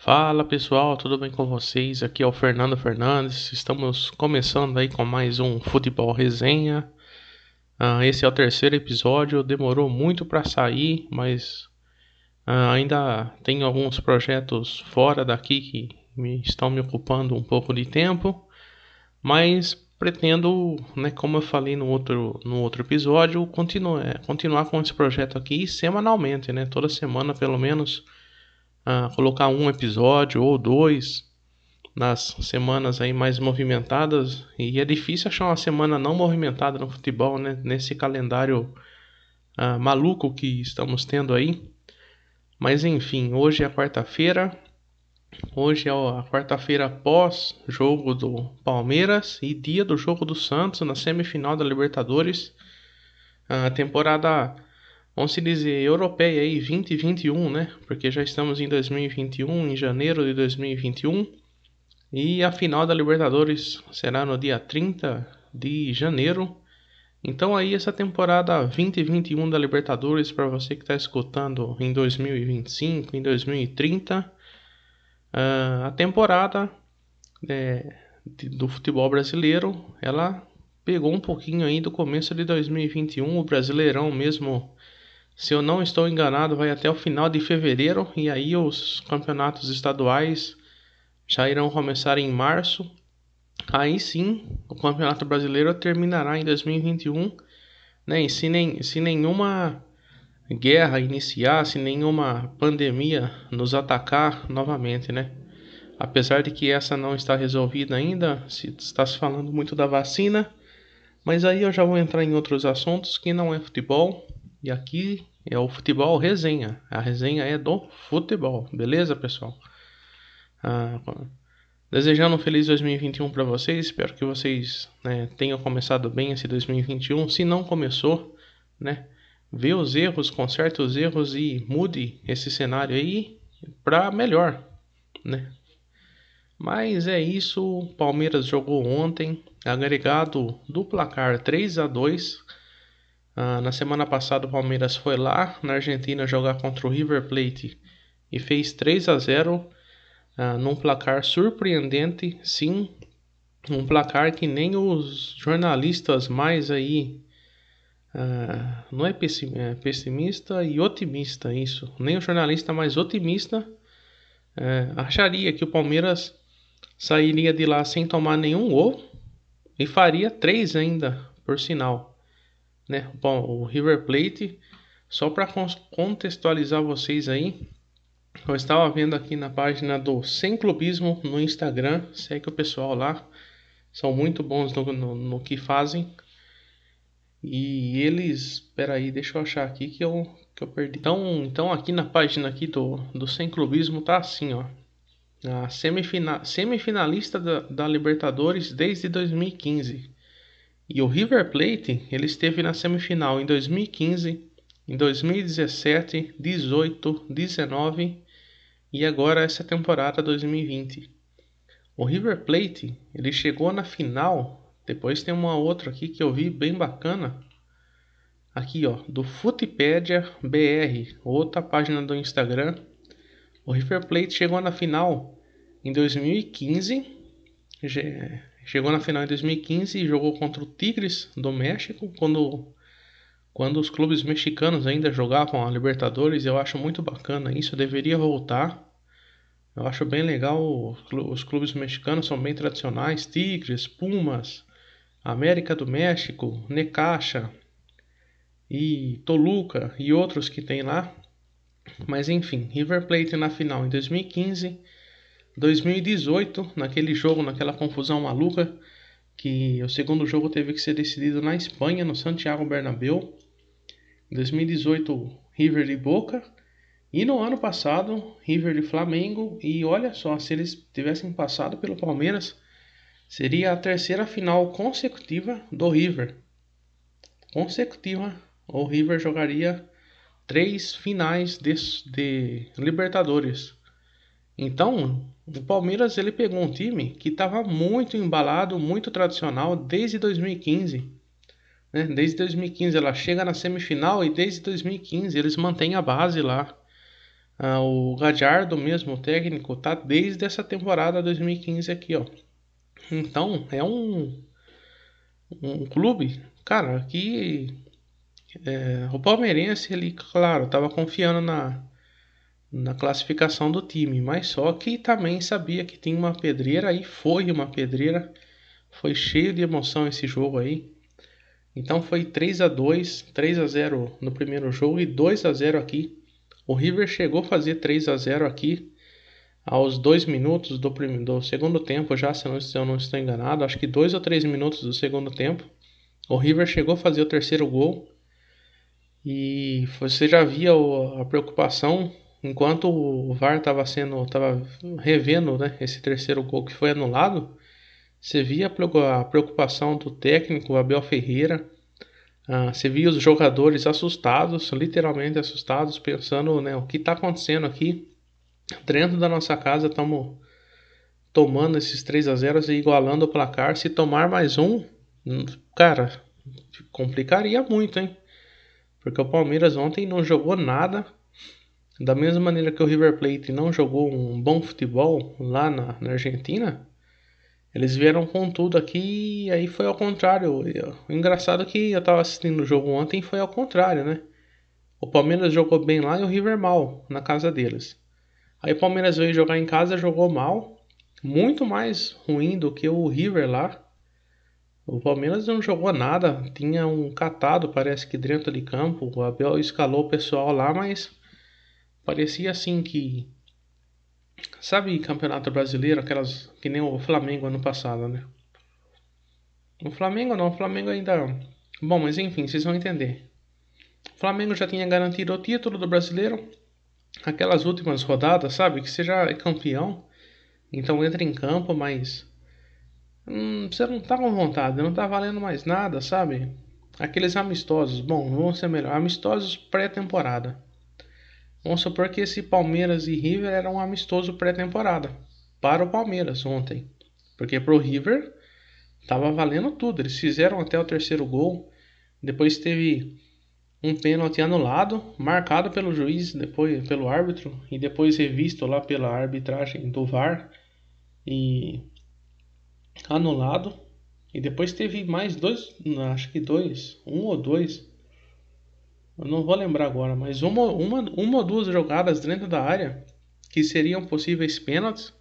Fala pessoal, tudo bem com vocês? Aqui é o Fernando Fernandes. Estamos começando aí com mais um Futebol Resenha. Uh, esse é o terceiro episódio. Demorou muito para sair, mas uh, ainda tenho alguns projetos fora daqui que me, estão me ocupando um pouco de tempo. Mas pretendo, né, como eu falei no outro, no outro episódio, continuar, é, continuar com esse projeto aqui semanalmente, né? Toda semana pelo menos colocar um episódio ou dois nas semanas aí mais movimentadas e é difícil achar uma semana não movimentada no futebol, né? Nesse calendário uh, maluco que estamos tendo aí. Mas enfim, hoje é quarta-feira. Hoje é a quarta-feira pós jogo do Palmeiras e dia do jogo do Santos na semifinal da Libertadores. A temporada vamos dizer, europeia aí 2021, né? Porque já estamos em 2021, em janeiro de 2021. E a final da Libertadores será no dia 30 de janeiro. Então aí essa temporada 2021 da Libertadores para você que está escutando em 2025, em 2030, uh, ah, a temporada é, do futebol brasileiro ela pegou um pouquinho aí do começo de 2021, o Brasileirão mesmo se eu não estou enganado, vai até o final de fevereiro e aí os campeonatos estaduais já irão começar em março. Aí sim, o Campeonato Brasileiro terminará em 2021, né? E se, nem, se nenhuma guerra iniciar, se nenhuma pandemia nos atacar novamente, né? Apesar de que essa não está resolvida ainda, se está se falando muito da vacina, mas aí eu já vou entrar em outros assuntos que não é futebol, e aqui é o futebol resenha. A resenha é do futebol, beleza, pessoal? Ah, desejando um feliz 2021 para vocês. Espero que vocês né, tenham começado bem esse 2021. Se não começou, né, vê os erros, conserte os erros e mude esse cenário aí para melhor, né? Mas é isso. Palmeiras jogou ontem, agregado do placar 3 a 2 ah, na semana passada o Palmeiras foi lá na Argentina jogar contra o River Plate e fez 3 a 0 ah, num placar surpreendente, sim, um placar que nem os jornalistas mais aí ah, não é, é pessimista e otimista isso, nem o jornalista mais otimista é, acharia que o Palmeiras sairia de lá sem tomar nenhum gol e faria três ainda, por sinal né? Bom, o River Plate, só para contextualizar vocês aí, eu estava vendo aqui na página do Sem Clubismo no Instagram, segue o pessoal lá, são muito bons no, no, no que fazem. E eles, espera aí, deixa eu achar aqui que eu, que eu perdi. Então, então aqui na página aqui do, do Sem Clubismo tá assim, ó. A semifina, semifinalista da, da Libertadores desde 2015. E o River Plate, ele esteve na semifinal em 2015, em 2017, 18, 19 e agora essa temporada 2020. O River Plate, ele chegou na final, depois tem uma outra aqui que eu vi bem bacana. Aqui, ó, do Futipédia BR, outra página do Instagram. O River Plate chegou na final em 2015, Chegou na final em 2015 e jogou contra o Tigres do México, quando, quando os clubes mexicanos ainda jogavam a Libertadores. Eu acho muito bacana isso, deveria voltar. Eu acho bem legal, os clubes mexicanos são bem tradicionais, Tigres, Pumas, América do México, Necaxa e Toluca e outros que tem lá. Mas enfim, River Plate na final em 2015 2018, naquele jogo, naquela confusão maluca, que o segundo jogo teve que ser decidido na Espanha, no Santiago Bernabéu. 2018, River de Boca. E no ano passado, River de Flamengo. E olha só, se eles tivessem passado pelo Palmeiras, seria a terceira final consecutiva do River. Consecutiva, o River jogaria três finais de, de Libertadores. Então, o Palmeiras ele pegou um time que estava muito embalado, muito tradicional desde 2015. Né? Desde 2015 ela chega na semifinal e desde 2015 eles mantêm a base lá. Ah, o Gadiardo mesmo, o técnico, tá desde essa temporada 2015 aqui, ó. Então, é um, um clube, cara, que é, o palmeirense, ele, claro, estava confiando na, na classificação do time, mas só que também sabia que tinha uma pedreira e foi uma pedreira. Foi cheio de emoção esse jogo aí. Então foi 3 a 2, 3 a 0 no primeiro jogo e 2 a 0 aqui. O River chegou a fazer 3 a 0 aqui aos 2 minutos do, primeiro, do segundo tempo, já se se eu não estou enganado, acho que 2 ou 3 minutos do segundo tempo. O River chegou a fazer o terceiro gol e você já via a preocupação enquanto o VAR estava sendo, estava revendo, né, esse terceiro gol que foi anulado. Você via a preocupação do técnico Abel Ferreira. Ah, você via os jogadores assustados, literalmente assustados, pensando, né, o que está acontecendo aqui dentro da nossa casa. Estamos tomando esses 3 a 0 e igualando o placar. Se tomar mais um, hum, cara, complicaria muito, hein? Porque o Palmeiras ontem não jogou nada. Da mesma maneira que o River Plate não jogou um bom futebol lá na, na Argentina, eles vieram com tudo aqui e aí foi ao contrário. O engraçado é que eu tava assistindo o jogo ontem foi ao contrário, né? O Palmeiras jogou bem lá e o River mal na casa deles. Aí o Palmeiras veio jogar em casa, jogou mal, muito mais ruim do que o River lá. O Palmeiras não jogou nada, tinha um catado, parece que dentro de campo. O Abel escalou o pessoal lá, mas parecia assim que. Sabe, campeonato brasileiro, aquelas. que nem o Flamengo ano passado, né? O Flamengo não, o Flamengo ainda. Bom, mas enfim, vocês vão entender. O Flamengo já tinha garantido o título do brasileiro. Aquelas últimas rodadas, sabe? Que você já é campeão. Então entra em campo, mas hum, você não tá com vontade, não tá valendo mais nada, sabe? Aqueles amistosos, bom, vão ser melhor, amistosos pré-temporada. Vamos supor que esse Palmeiras e River era um amistoso pré-temporada para o Palmeiras ontem, porque para o River tava valendo tudo. Eles fizeram até o terceiro gol, depois teve um pênalti anulado, marcado pelo juiz, depois pelo árbitro e depois revisto lá pela arbitragem do VAR e anulado. E depois teve mais dois, acho que dois, um ou dois. Eu não vou lembrar agora, mas uma, uma, uma ou duas jogadas dentro da área que seriam possíveis pênaltis.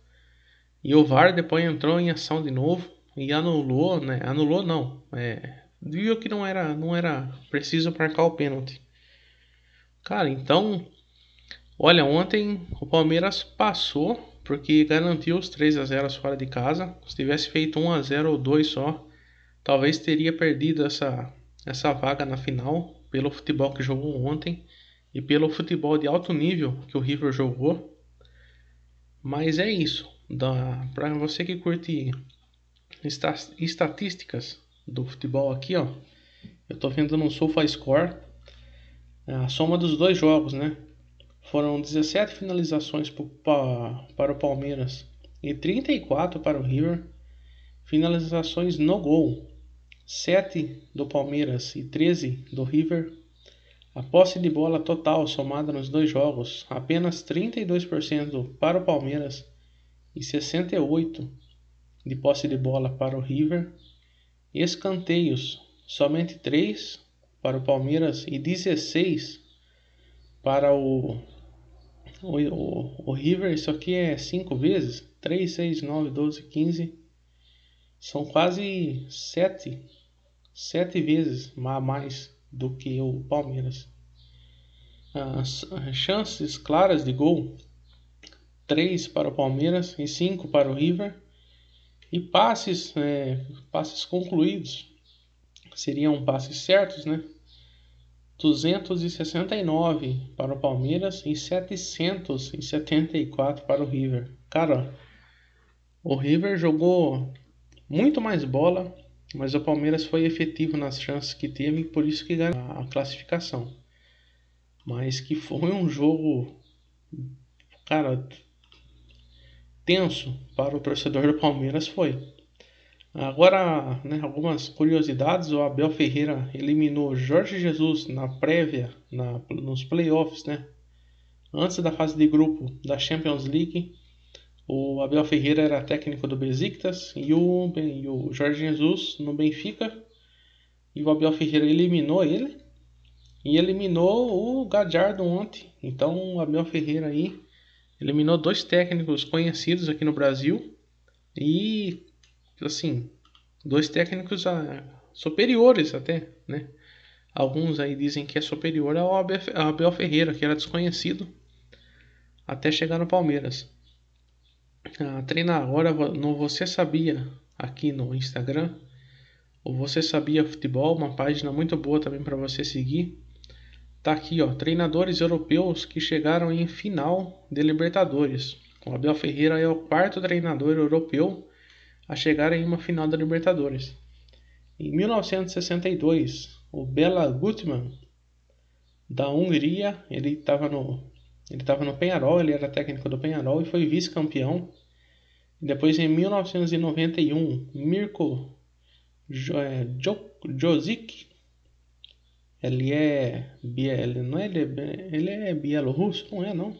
E o VAR depois entrou em ação de novo e anulou, né? Anulou não. É, viu que não era, não era preciso marcar o pênalti. Cara, então, olha, ontem o Palmeiras passou porque garantiu os 3 a 0 fora de casa. Se tivesse feito 1 a 0 ou 2 só, talvez teria perdido essa, essa vaga na final pelo futebol que jogou ontem e pelo futebol de alto nível que o River jogou. Mas é isso. Para você que curte estatísticas do futebol aqui, ó, eu estou vendo no SofaScore a soma dos dois jogos, né? Foram 17 finalizações para o Palmeiras e 34 para o River. Finalizações no gol: 7 do Palmeiras e 13 do River. A posse de bola total somada nos dois jogos: apenas 32% para o Palmeiras e 68% de posse de bola para o River. Escanteios: somente 3 para o Palmeiras e 16 para o o, o, o River, isso aqui é 5 vezes. 3, 6, 9, 12, 15. São quase 7. 7 vezes mais do que o Palmeiras. As chances claras de gol. 3 para o Palmeiras e 5 para o River. E passes, é, passes concluídos. Seriam passes certos, né? 269 para o Palmeiras e 774 para o River. Cara, o River jogou muito mais bola, mas o Palmeiras foi efetivo nas chances que teve, por isso que ganhou a classificação. Mas que foi um jogo, cara, tenso para o torcedor do Palmeiras foi. Agora, né, algumas curiosidades: o Abel Ferreira eliminou Jorge Jesus na prévia, na, nos playoffs, né? antes da fase de grupo da Champions League, o Abel Ferreira era técnico do Besiktas e o, e o Jorge Jesus no Benfica. E o Abel Ferreira eliminou ele e eliminou o Gadiardo ontem. Então o Abel Ferreira aí eliminou dois técnicos conhecidos aqui no Brasil e assim dois técnicos ah, superiores até, né? Alguns aí dizem que é superior ao Abel Ferreira, que era desconhecido, até chegar no Palmeiras. Ah, treinar agora no Você Sabia aqui no Instagram, o Você Sabia Futebol, uma página muito boa também para você seguir. Tá aqui, ó, treinadores europeus que chegaram em final de Libertadores. O Abel Ferreira é o quarto treinador europeu a chegar em uma final da Libertadores. Em 1962, o Bela Gutmann da Hungria, ele estava no ele estava no Penharol, ele era técnico do Penharol e foi vice-campeão. Depois em 1991, Mirko é, Jozic, ele é ele não é ele, é, ele é bielorrusso, não é não?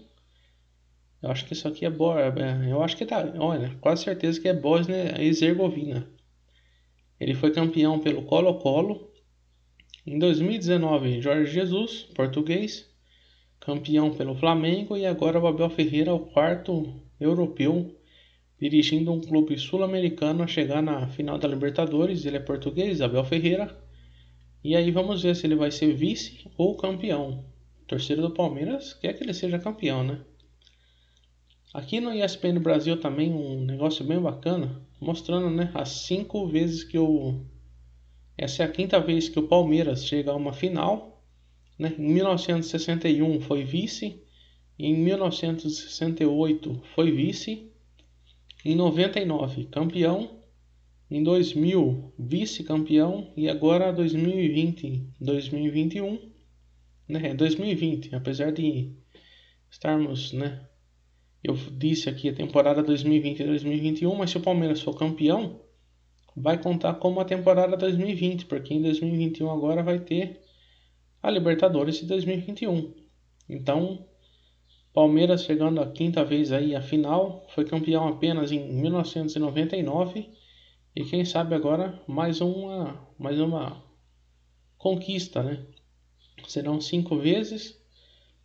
Eu acho que isso aqui é, é eu acho que tá, olha, quase certeza que é Bósnia e Herzegovina. Ele foi campeão pelo Colo-Colo em 2019, Jorge Jesus, português, campeão pelo Flamengo e agora o Abel Ferreira, o quarto europeu, dirigindo um clube sul-americano a chegar na final da Libertadores. Ele é português, Abel Ferreira. E aí vamos ver se ele vai ser vice ou campeão. O torcedor do Palmeiras quer que ele seja campeão, né? Aqui no ESPN Brasil também um negócio bem bacana, mostrando né, as cinco vezes que o essa é a quinta vez que o Palmeiras chega a uma final. Né? Em 1961 foi vice, em 1968 foi vice, em 99 campeão, em 2000 vice-campeão e agora 2020, 2021, né? 2020, apesar de estarmos, né? Eu disse aqui a temporada 2020 e 2021, mas se o Palmeiras for campeão, vai contar como a temporada 2020, porque em 2021 agora vai ter a Libertadores de 2021. Então, Palmeiras chegando a quinta vez aí à final, foi campeão apenas em 1999 e quem sabe agora mais uma mais uma conquista, né? Serão cinco vezes,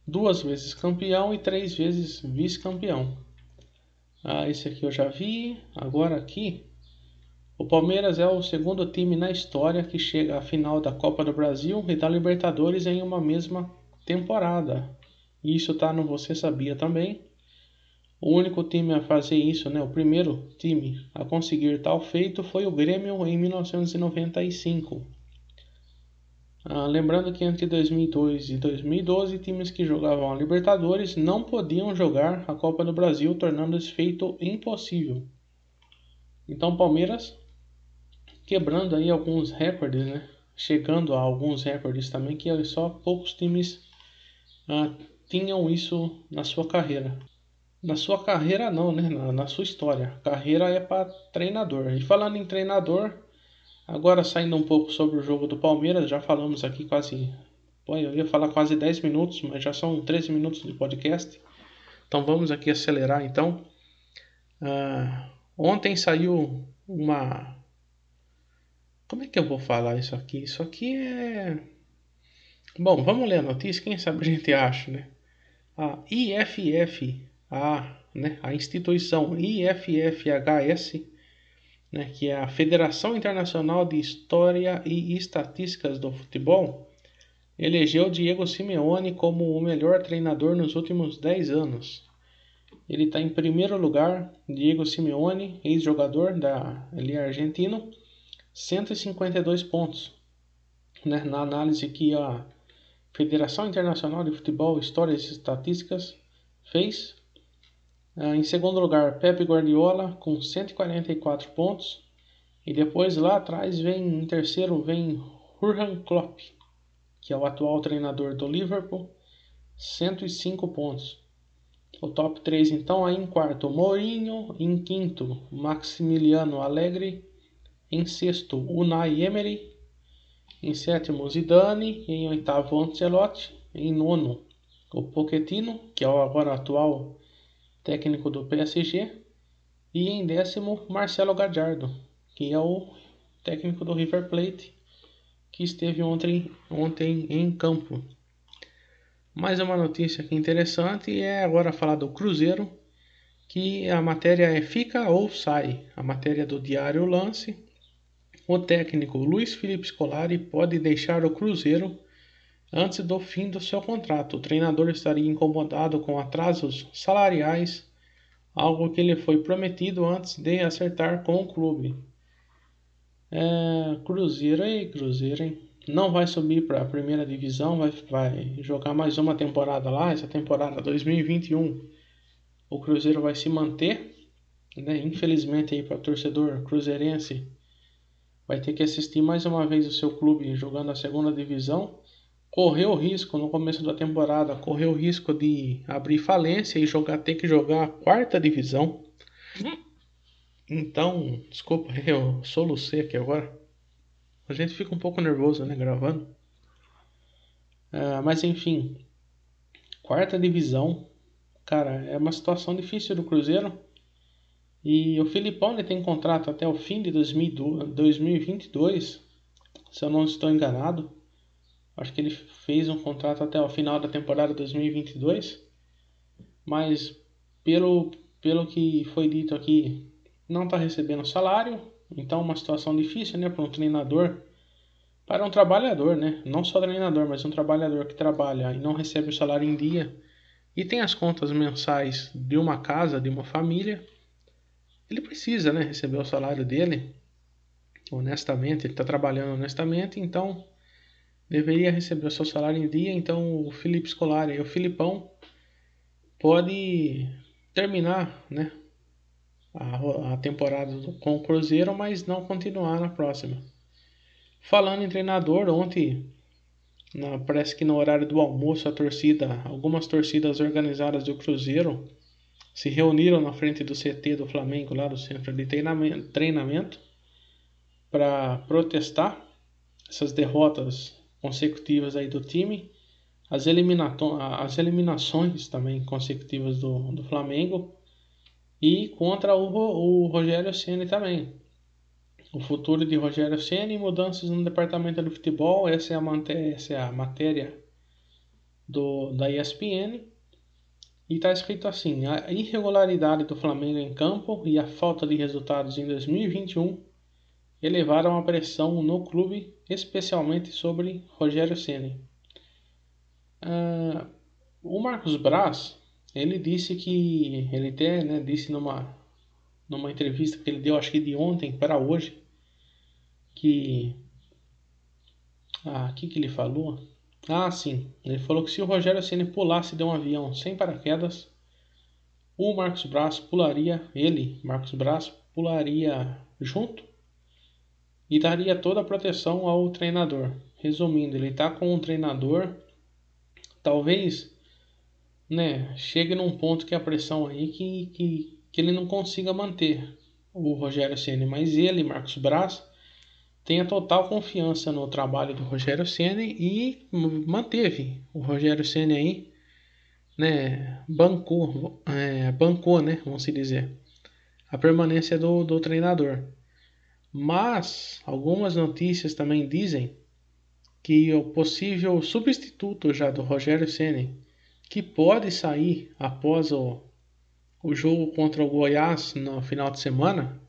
duas vezes campeão e três vezes vice-campeão. Ah, esse aqui eu já vi. Agora aqui o Palmeiras é o segundo time na história que chega à final da Copa do Brasil e da Libertadores em uma mesma temporada. Isso está no Você Sabia também. O único time a fazer isso, né, o primeiro time a conseguir tal feito foi o Grêmio em 1995. Ah, lembrando que entre 2002 e 2012, times que jogavam a Libertadores não podiam jogar a Copa do Brasil, tornando esse feito impossível. Então, Palmeiras quebrando aí alguns recordes, né? Chegando a alguns recordes também que só poucos times ah, tinham isso na sua carreira. Na sua carreira não, né? Na, na sua história. Carreira é para treinador. E falando em treinador, agora saindo um pouco sobre o jogo do Palmeiras, já falamos aqui quase. Pô, eu ia falar quase 10 minutos, mas já são 13 minutos de podcast. Então vamos aqui acelerar então. Ah, ontem saiu uma como é que eu vou falar isso aqui? Isso aqui é. Bom, vamos ler a notícia, quem sabe a gente acha, né? A IFFA, né? a instituição IFFHS, né? que é a Federação Internacional de História e Estatísticas do Futebol, elegeu Diego Simeone como o melhor treinador nos últimos 10 anos. Ele está em primeiro lugar, Diego Simeone, ex-jogador da ele é argentino, 152 pontos. Né? Na análise que a Federação Internacional de Futebol, Histórias e Estatísticas fez. Ah, em segundo lugar, Pepe Guardiola com 144 pontos. E depois lá atrás vem em terceiro vem Jurgen Klopp, que é o atual treinador do Liverpool, 105 pontos. O top 3 então aí em quarto, Mourinho, em quinto, Maximiliano Allegri, em sexto, Unai Emery. Em sétimo, Zidane. Em oitavo, Ancelotti. Em nono, o Pochettino, que é o agora atual técnico do PSG, e em décimo Marcelo Gadiardo, que é o técnico do River Plate, que esteve ontem, ontem em campo. Mais uma notícia aqui interessante é agora falar do Cruzeiro, que a matéria é fica ou sai. A matéria do Diário Lance. O técnico Luiz Felipe Scolari pode deixar o Cruzeiro antes do fim do seu contrato. O treinador estaria incomodado com atrasos salariais, algo que lhe foi prometido antes de acertar com o clube. É, Cruzeiro aí, Cruzeiro, hein? Não vai subir para a primeira divisão, vai, vai jogar mais uma temporada lá, essa temporada 2021. O Cruzeiro vai se manter, né? Infelizmente aí para o torcedor cruzeirense vai ter que assistir mais uma vez o seu clube jogando a segunda divisão correu o risco no começo da temporada, correu o risco de abrir falência e jogar ter que jogar a quarta divisão. Então, desculpa, eu solucei aqui agora. A gente fica um pouco nervoso, né, gravando. Uh, mas enfim, quarta divisão, cara, é uma situação difícil do Cruzeiro. E o Filipão ele tem contrato até o fim de 2022, se eu não estou enganado. Acho que ele fez um contrato até o final da temporada 2022, mas pelo, pelo que foi dito aqui, não está recebendo salário, então uma situação difícil né, para um treinador, para um trabalhador, né? não só treinador, mas um trabalhador que trabalha e não recebe o salário em dia e tem as contas mensais de uma casa, de uma família, ele precisa né, receber o salário dele honestamente, ele está trabalhando honestamente, então deveria receber o seu salário em dia, então o Felipe Scolari e o Filipão pode terminar né, a, a temporada com o Cruzeiro, mas não continuar na próxima. Falando em treinador, ontem na, parece que no horário do almoço a torcida, algumas torcidas organizadas do Cruzeiro se reuniram na frente do CT do Flamengo, lá do centro de treinamento, para protestar essas derrotas consecutivas aí do time, as, as eliminações também consecutivas do, do Flamengo e contra o, o Rogério Ceni também. O futuro de Rogério Ceni, mudanças no departamento do futebol, essa é a, essa é a matéria do, da ESPN. E está escrito assim: a irregularidade do Flamengo em campo e a falta de resultados em 2021 elevaram a pressão no clube, especialmente sobre Rogério Ceni. Uh, o Marcos Braz ele disse que ele até né, disse numa numa entrevista que ele deu acho que de ontem para hoje que ah, que que ele falou? Ah, sim. Ele falou que se o Rogério Ceni pulasse de um avião sem paraquedas, o Marcos Braz pularia, ele, Marcos Braz, pularia junto e daria toda a proteção ao treinador. Resumindo, ele está com um treinador, talvez né, chegue num ponto que a pressão aí que, que, que ele não consiga manter o Rogério Ceni, mas ele, Marcos Braz, tem a total confiança no trabalho do Rogério Ceni e manteve o Rogério Ceni aí, né, bancou, é, bancou, né, vamos dizer, a permanência do, do treinador. Mas algumas notícias também dizem que o possível substituto já do Rogério Ceni, que pode sair após o, o jogo contra o Goiás no final de semana,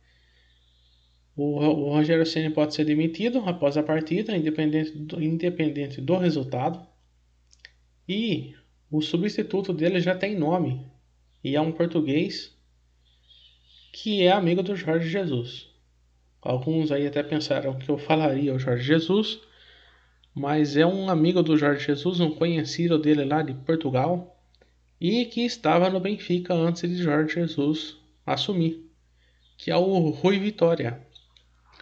o, o Rogério Ceni pode ser demitido após a partida, independente do, independente do resultado. E o substituto dele já tem nome e é um português que é amigo do Jorge Jesus. Alguns aí até pensaram que eu falaria o Jorge Jesus, mas é um amigo do Jorge Jesus, um conhecido dele lá de Portugal, e que estava no Benfica antes de Jorge Jesus assumir, que é o Rui Vitória.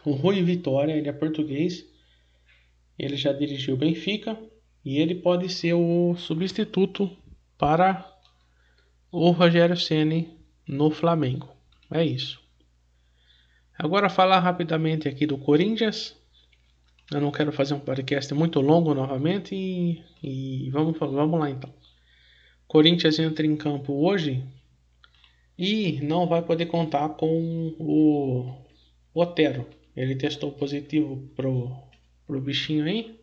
O Rui Vitória, ele é português, ele já dirigiu o Benfica e ele pode ser o substituto para o Rogério Ceni no Flamengo. É isso. Agora falar rapidamente aqui do Corinthians. Eu não quero fazer um podcast muito longo novamente e, e vamos, vamos lá então. Corinthians entra em campo hoje e não vai poder contar com o Otero. Ele testou positivo pro, pro bichinho aí.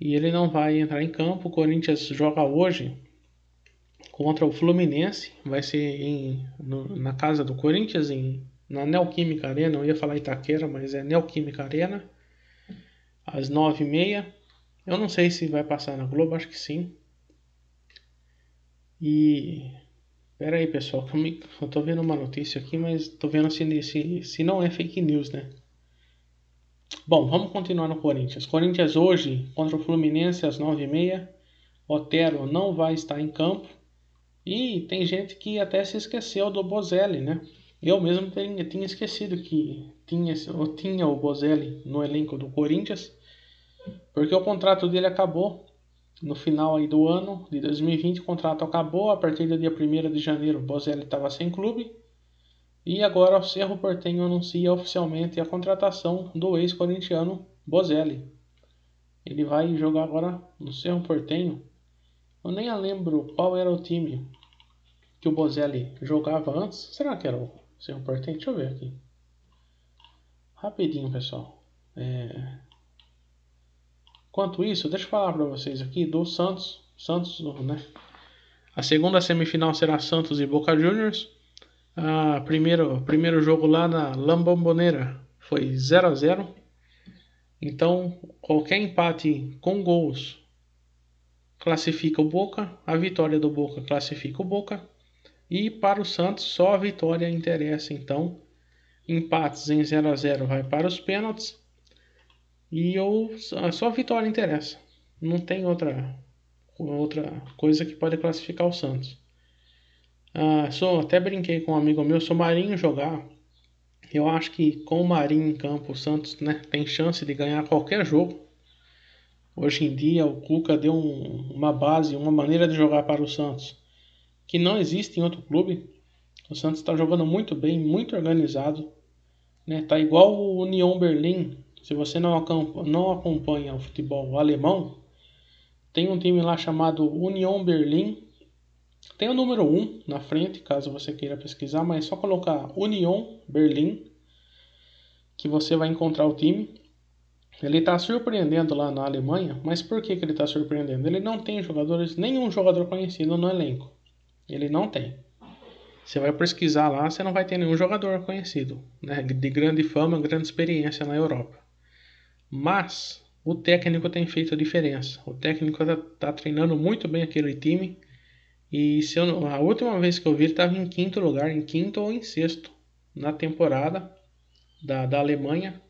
E ele não vai entrar em campo. O Corinthians joga hoje contra o Fluminense. Vai ser em, no, na casa do Corinthians, em, na Neoquímica Arena. Eu ia falar Itaquera, mas é Neoquímica Arena. Às nove e meia. Eu não sei se vai passar na Globo, acho que sim. E. Pera aí, pessoal, que eu, me... eu tô vendo uma notícia aqui, mas tô vendo se, se, se não é fake news, né? Bom, vamos continuar no Corinthians. Corinthians hoje contra o Fluminense às 9h30. Otero não vai estar em campo. E tem gente que até se esqueceu do Bozelli, né? Eu mesmo tinha, tinha esquecido que tinha, tinha o Bozelli no elenco do Corinthians, porque o contrato dele acabou no final aí do ano de 2020. O contrato acabou a partir do dia 1 de janeiro. O Bozelli estava sem clube. E agora o Cerro Portenho anuncia oficialmente a contratação do ex-corintiano Bozelli. Ele vai jogar agora no Cerro Portenho. Eu nem lembro qual era o time que o Bozelli jogava antes. Será que era o Cerro Portenho? Deixa eu ver aqui. Rapidinho, pessoal. É... Enquanto isso, deixa eu falar para vocês aqui do Santos. Santos, né? A segunda semifinal será Santos e Boca Juniors. Ah, primeiro, primeiro jogo lá na Lambomboneira foi 0 a 0 Então, qualquer empate com gols classifica o Boca, a vitória do Boca classifica o Boca. E para o Santos, só a vitória interessa. Então, empates em 0 a 0 vai para os pênaltis. E eu, só a vitória interessa. Não tem outra, outra coisa que pode classificar o Santos. Ah, sou, até brinquei com um amigo meu, sou Marinho jogar. Eu acho que com o Marinho em campo, o Santos né, tem chance de ganhar qualquer jogo. Hoje em dia, o Cuca deu um, uma base, uma maneira de jogar para o Santos que não existe em outro clube. O Santos está jogando muito bem, muito organizado. Né? Tá igual o Union Berlim. Se você não, não acompanha o futebol alemão, tem um time lá chamado Union Berlim tem o número 1 na frente, caso você queira pesquisar, mas é só colocar Union Berlim que você vai encontrar o time. Ele está surpreendendo lá na Alemanha, mas por que, que ele está surpreendendo? Ele não tem jogadores, nenhum jogador conhecido no elenco. Ele não tem. Você vai pesquisar lá, você não vai ter nenhum jogador conhecido, né, de grande fama, grande experiência na Europa. Mas o técnico tem feito a diferença. O técnico está tá treinando muito bem aquele time e se eu, a última vez que eu vi, ele estava em quinto lugar, em quinto ou em sexto na temporada da, da Alemanha.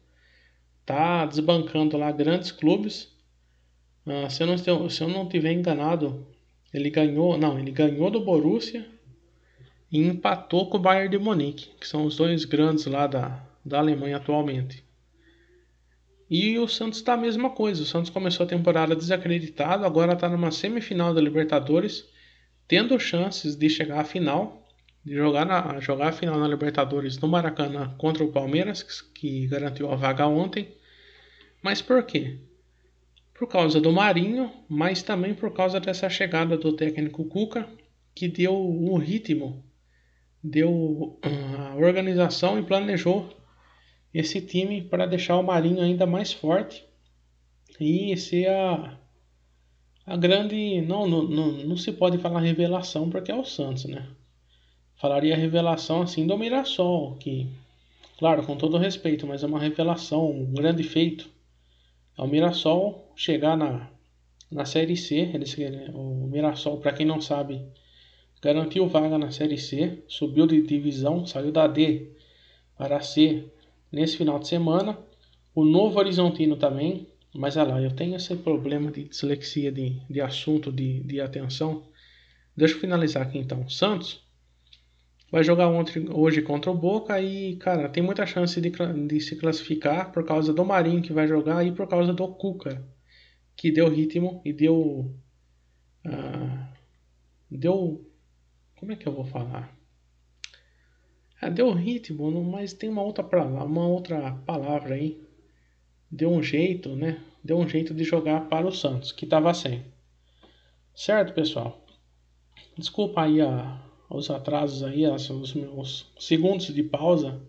Tá desbancando lá grandes clubes. Uh, se, eu não, se eu não tiver enganado, ele ganhou, não, ele ganhou do Borussia e empatou com o Bayern de Munique, que são os dois grandes lá da, da Alemanha atualmente. E o Santos está a mesma coisa. O Santos começou a temporada desacreditado, agora está numa semifinal da Libertadores tendo chances de chegar à final, de jogar, na, jogar a final na Libertadores no Maracanã contra o Palmeiras, que garantiu a vaga ontem. Mas por quê? Por causa do Marinho, mas também por causa dessa chegada do técnico Cuca, que deu o ritmo, deu ah, a organização e planejou esse time para deixar o Marinho ainda mais forte e ser a, a grande. Não, não, não, não se pode falar revelação porque é o Santos, né? Falaria revelação assim do Mirassol, que, claro, com todo respeito, mas é uma revelação, um grande feito. É o Mirassol chegar na, na Série C. Eles, o Mirassol, para quem não sabe, garantiu vaga na Série C, subiu de divisão, saiu da D para a C nesse final de semana. O Novo Horizontino também mas olha lá, eu tenho esse problema de dislexia de, de assunto, de, de atenção. Deixa eu finalizar aqui então. Santos vai jogar ontem, hoje contra o Boca e, cara, tem muita chance de, de se classificar por causa do Marinho que vai jogar e por causa do Cuca, que deu ritmo e deu. Uh, deu. Como é que eu vou falar? Ah, deu ritmo, mas tem uma outra, uma outra palavra aí deu um jeito, né? Deu um jeito de jogar para o Santos, que estava sem. Certo, pessoal? Desculpa aí a, os atrasos aí, os, os segundos de pausa.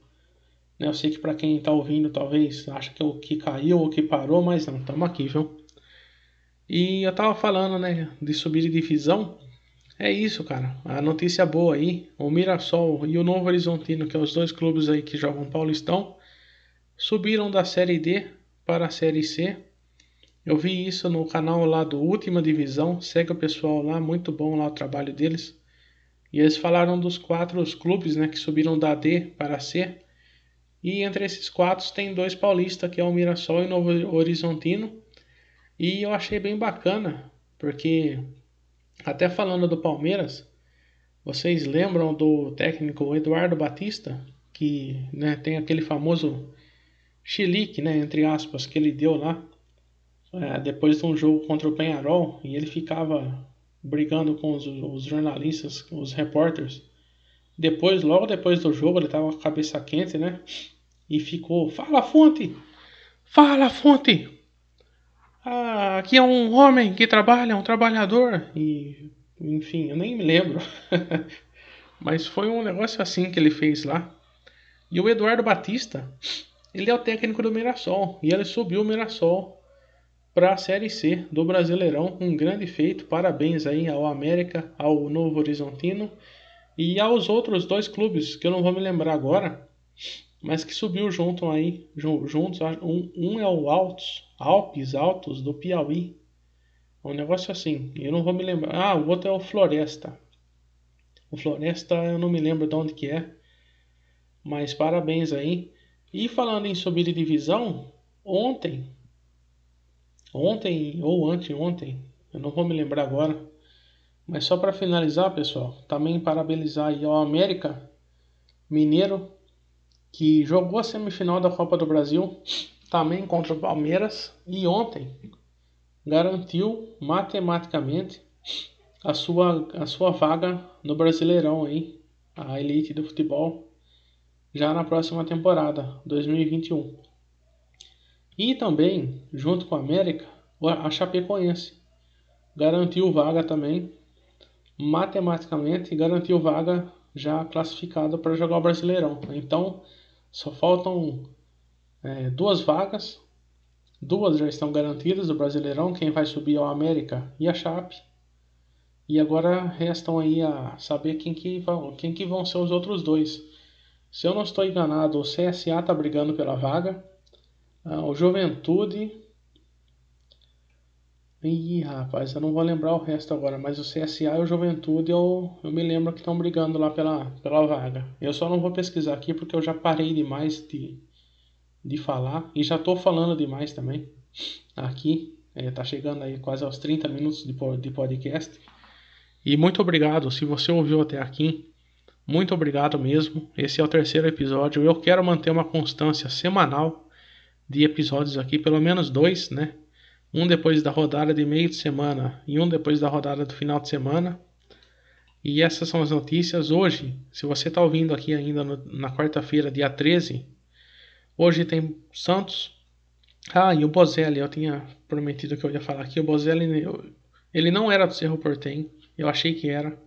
Né? Eu sei que para quem está ouvindo talvez acha que é o que caiu ou que parou, mas não, estamos aqui, viu? E eu tava falando, né, de subir de divisão. É isso, cara. A notícia boa aí, o Mirassol e o Novo Horizontino, que são é os dois clubes aí que jogam Paulistão, subiram da Série D para a Série C. Eu vi isso no canal lá do Última Divisão. Segue o pessoal lá, muito bom lá o trabalho deles. E eles falaram dos quatro clubes, né, que subiram da D para a C. E entre esses quatro tem dois paulistas, que é o Mirassol e o Novo Horizontino. E eu achei bem bacana, porque até falando do Palmeiras, vocês lembram do técnico Eduardo Batista, que né, tem aquele famoso chilique, né, entre aspas, que ele deu lá é, depois de um jogo contra o Penharol e ele ficava brigando com os, os jornalistas, os repórteres. Depois, logo depois do jogo, ele tava com a cabeça quente, né? E ficou: Fala, fonte! Fala, fonte! Ah, aqui é um homem que trabalha, um trabalhador. E, enfim, eu nem me lembro. Mas foi um negócio assim que ele fez lá. E o Eduardo Batista, ele é o técnico do Mirassol. E ele subiu o Mirassol para a Série C do Brasileirão. Um grande feito. Parabéns aí ao América, ao Novo Horizontino e aos outros dois clubes que eu não vou me lembrar agora, mas que subiu junto aí, juntos. Um, um é o Altos, Alpes Altos do Piauí. Um negócio assim. Eu não vou me lembrar. Ah, o outro é o Floresta. O Floresta eu não me lembro de onde que é. Mas parabéns aí. E falando em subir de divisão, ontem ontem ou anteontem, eu não vou me lembrar agora. Mas só para finalizar, pessoal, também parabenizar aí ao América Mineiro, que jogou a semifinal da Copa do Brasil, também contra o Palmeiras, e ontem garantiu matematicamente a sua, a sua vaga no Brasileirão aí, a elite do futebol, já na próxima temporada, 2021. E também, junto com a América, a Chapecoense garantiu vaga também, matematicamente garantiu vaga já classificada para jogar o Brasileirão. Então, só faltam é, duas vagas, duas já estão garantidas do Brasileirão, quem vai subir é o América e a Chape. E agora restam aí a saber quem que vão, quem que vão ser os outros dois. Se eu não estou enganado, o CSA está brigando pela vaga, ah, o Juventude. Ih, rapaz, eu não vou lembrar o resto agora, mas o CSA e o Juventude eu, eu me lembro que estão brigando lá pela, pela vaga. Eu só não vou pesquisar aqui porque eu já parei demais de, de falar e já estou falando demais também. Aqui, é, tá chegando aí quase aos 30 minutos de, de podcast. E muito obrigado se você ouviu até aqui. Muito obrigado mesmo. Esse é o terceiro episódio. Eu quero manter uma constância semanal de episódios aqui, pelo menos dois, né? Um depois da rodada de meio de semana e um depois da rodada do final de semana. E essas são as notícias. Hoje, se você está ouvindo aqui ainda no, na quarta-feira, dia 13, hoje tem Santos. Ah, e o Bozelli, eu tinha prometido que eu ia falar aqui. O Bozelli, eu, ele não era do Cerro Portem, eu achei que era.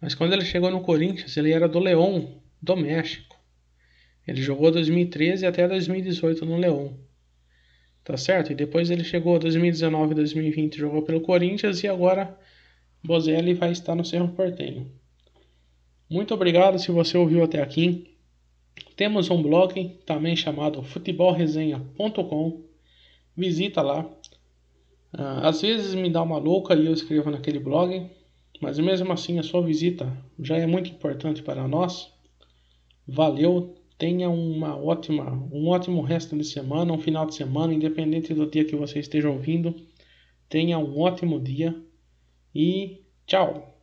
Mas quando ele chegou no Corinthians, ele era do Leão, do México. Ele jogou 2013 até 2018 no Leão. Tá certo? E depois ele chegou 2019 e 2020 jogou pelo Corinthians e agora Bozelli vai estar no Cerro Porteño. Muito obrigado se você ouviu até aqui. Temos um blog também chamado futebolresenha.com. Visita lá. Ah, às vezes me dá uma louca e eu escrevo naquele blog, mas mesmo assim a sua visita já é muito importante para nós. Valeu, Tenha uma ótima, um ótimo resto de semana, um final de semana, independente do dia que você esteja ouvindo. Tenha um ótimo dia e tchau!